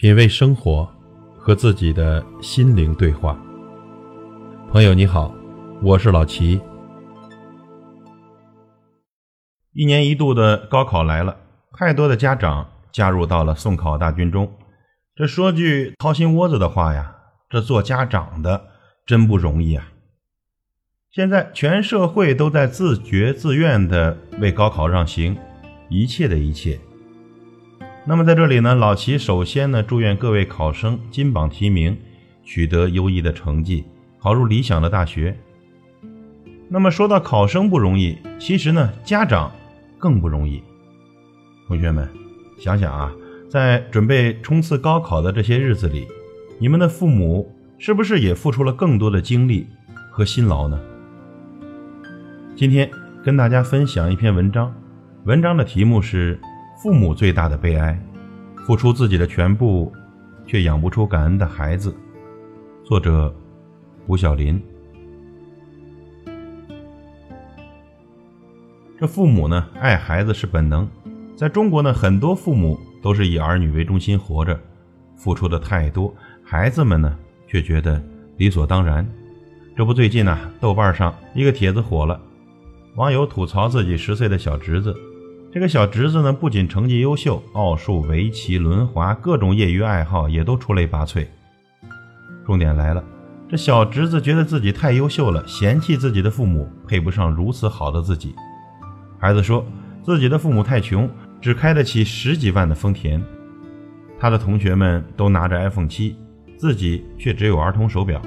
品味生活，和自己的心灵对话。朋友你好，我是老齐。一年一度的高考来了，太多的家长加入到了送考大军中。这说句掏心窝子的话呀，这做家长的真不容易啊！现在全社会都在自觉自愿的为高考让行，一切的一切。那么在这里呢，老齐首先呢，祝愿各位考生金榜题名，取得优异的成绩，考入理想的大学。那么说到考生不容易，其实呢，家长更不容易。同学们，想想啊，在准备冲刺高考的这些日子里，你们的父母是不是也付出了更多的精力和辛劳呢？今天跟大家分享一篇文章，文章的题目是。父母最大的悲哀，付出自己的全部，却养不出感恩的孩子。作者：吴晓林。这父母呢，爱孩子是本能。在中国呢，很多父母都是以儿女为中心活着，付出的太多，孩子们呢却觉得理所当然。这不，最近呢，豆瓣上一个帖子火了，网友吐槽自己十岁的小侄子。这个小侄子呢，不仅成绩优秀，奥数、围棋、轮滑各种业余爱好也都出类拔萃。重点来了，这小侄子觉得自己太优秀了，嫌弃自己的父母配不上如此好的自己。孩子说自己的父母太穷，只开得起十几万的丰田。他的同学们都拿着 iPhone 七，自己却只有儿童手表。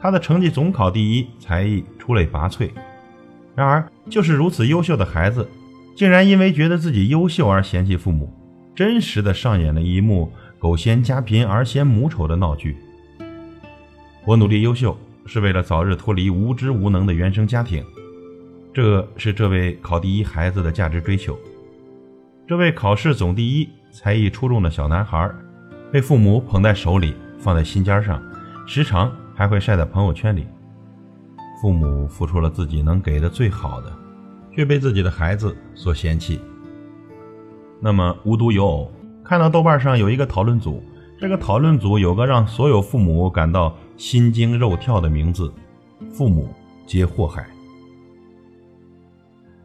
他的成绩总考第一，才艺出类拔萃。然而，就是如此优秀的孩子。竟然因为觉得自己优秀而嫌弃父母，真实的上演了一幕“狗嫌家贫儿嫌母丑”的闹剧。我努力优秀是为了早日脱离无知无能的原生家庭，这是这位考第一孩子的价值追求。这位考试总第一、才艺出众的小男孩，被父母捧在手里，放在心尖上，时常还会晒在朋友圈里。父母付出了自己能给的最好的。却被自己的孩子所嫌弃。那么无独有偶，看到豆瓣上有一个讨论组，这个讨论组有个让所有父母感到心惊肉跳的名字：“父母皆祸害。”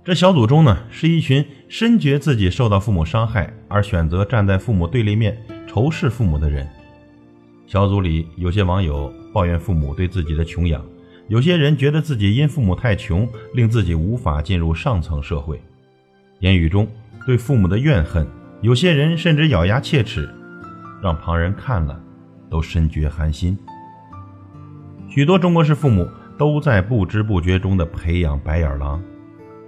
这小组中呢，是一群深觉自己受到父母伤害而选择站在父母对立面仇视父母的人。小组里有些网友抱怨父母对自己的穷养。有些人觉得自己因父母太穷，令自己无法进入上层社会，言语中对父母的怨恨；有些人甚至咬牙切齿，让旁人看了都深觉寒心。许多中国式父母都在不知不觉中的培养白眼狼，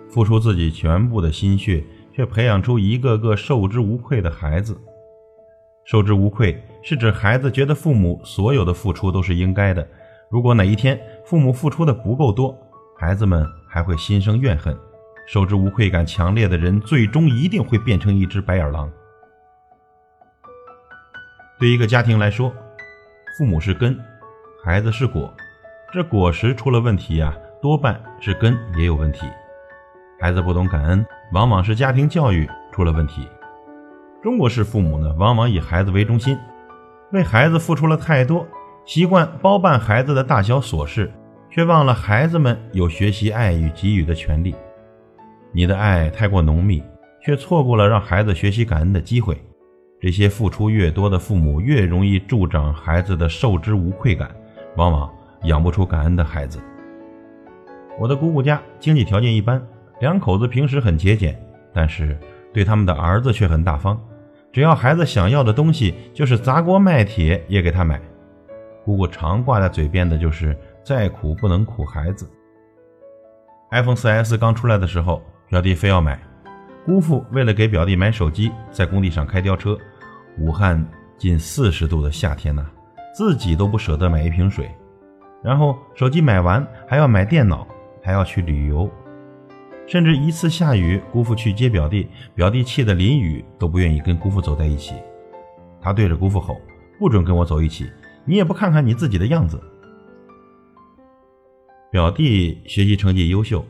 付出自己全部的心血，却培养出一个个受之无愧的孩子。受之无愧是指孩子觉得父母所有的付出都是应该的。如果哪一天父母付出的不够多，孩子们还会心生怨恨，受之无愧感强烈的人，最终一定会变成一只白眼狼。对一个家庭来说，父母是根，孩子是果，这果实出了问题呀，多半是根也有问题。孩子不懂感恩，往往是家庭教育出了问题。中国式父母呢，往往以孩子为中心，为孩子付出了太多。习惯包办孩子的大小琐事，却忘了孩子们有学习爱与给予的权利。你的爱太过浓密，却错过了让孩子学习感恩的机会。这些付出越多的父母，越容易助长孩子的受之无愧感，往往养不出感恩的孩子。我的姑姑家经济条件一般，两口子平时很节俭，但是对他们的儿子却很大方。只要孩子想要的东西，就是砸锅卖铁也给他买。姑姑常挂在嘴边的就是“再苦不能苦孩子”。iPhone 4S 刚出来的时候，表弟非要买，姑父为了给表弟买手机，在工地上开吊车，武汉近四十度的夏天呐，自己都不舍得买一瓶水。然后手机买完还要买电脑，还要去旅游，甚至一次下雨，姑父去接表弟，表弟气得淋雨都不愿意跟姑父走在一起。他对着姑父吼：“不准跟我走一起！”你也不看看你自己的样子。表弟学习成绩优秀，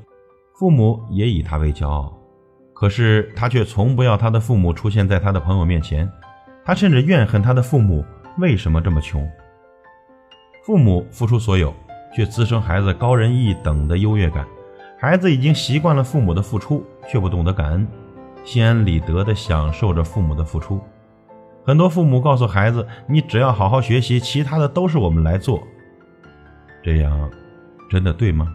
父母也以他为骄傲，可是他却从不要他的父母出现在他的朋友面前，他甚至怨恨他的父母为什么这么穷。父母付出所有，却滋生孩子高人一等的优越感。孩子已经习惯了父母的付出，却不懂得感恩，心安理得地享受着父母的付出。很多父母告诉孩子：“你只要好好学习，其他的都是我们来做。”这样，真的对吗？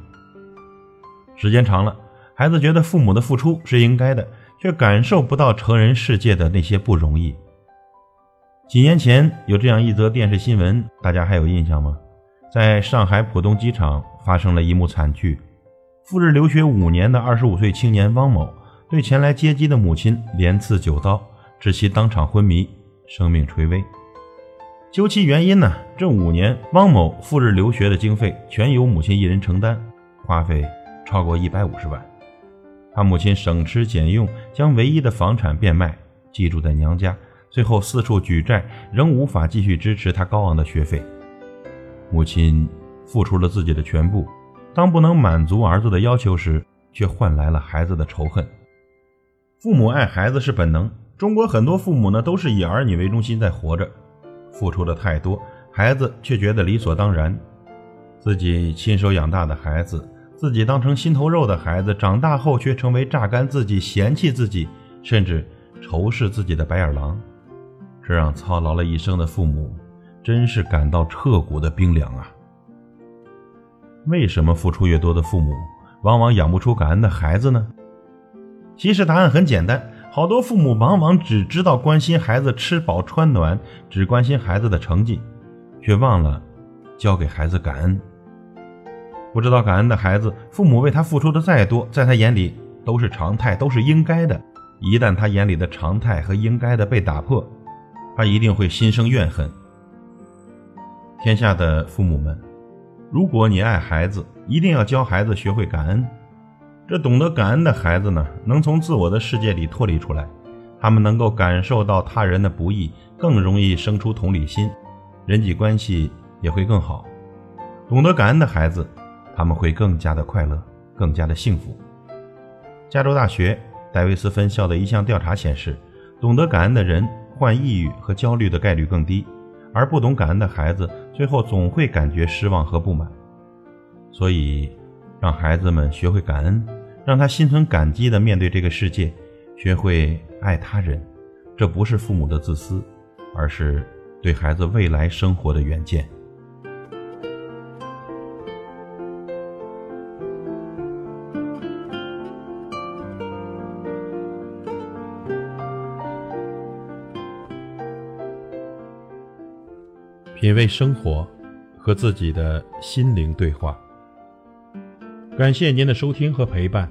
时间长了，孩子觉得父母的付出是应该的，却感受不到成人世界的那些不容易。几年前有这样一则电视新闻，大家还有印象吗？在上海浦东机场发生了一幕惨剧：赴日留学五年的二十五岁青年汪某，对前来接机的母亲连刺九刀，致其当场昏迷，生命垂危。究其原因呢，这五年汪某赴日留学的经费全由母亲一人承担，花费超过一百五十万。他母亲省吃俭用，将唯一的房产变卖，寄住在娘家。最后四处举债，仍无法继续支持他高昂的学费。母亲付出了自己的全部，当不能满足儿子的要求时，却换来了孩子的仇恨。父母爱孩子是本能，中国很多父母呢都是以儿女为中心在活着，付出的太多，孩子却觉得理所当然。自己亲手养大的孩子，自己当成心头肉的孩子，长大后却成为榨干自己、嫌弃自己，甚至仇视自己的白眼狼。这让操劳了一生的父母，真是感到彻骨的冰凉啊！为什么付出越多的父母，往往养不出感恩的孩子呢？其实答案很简单，好多父母往往只知道关心孩子吃饱穿暖，只关心孩子的成绩，却忘了教给孩子感恩。不知道感恩的孩子，父母为他付出的再多，在他眼里都是常态，都是应该的。一旦他眼里的常态和应该的被打破，他一定会心生怨恨。天下的父母们，如果你爱孩子，一定要教孩子学会感恩。这懂得感恩的孩子呢，能从自我的世界里脱离出来，他们能够感受到他人的不易，更容易生出同理心，人际关系也会更好。懂得感恩的孩子，他们会更加的快乐，更加的幸福。加州大学戴维斯分校的一项调查显示，懂得感恩的人。患抑郁和焦虑的概率更低，而不懂感恩的孩子最后总会感觉失望和不满。所以，让孩子们学会感恩，让他心存感激地面对这个世界，学会爱他人，这不是父母的自私，而是对孩子未来生活的远见。品味生活，和自己的心灵对话。感谢您的收听和陪伴。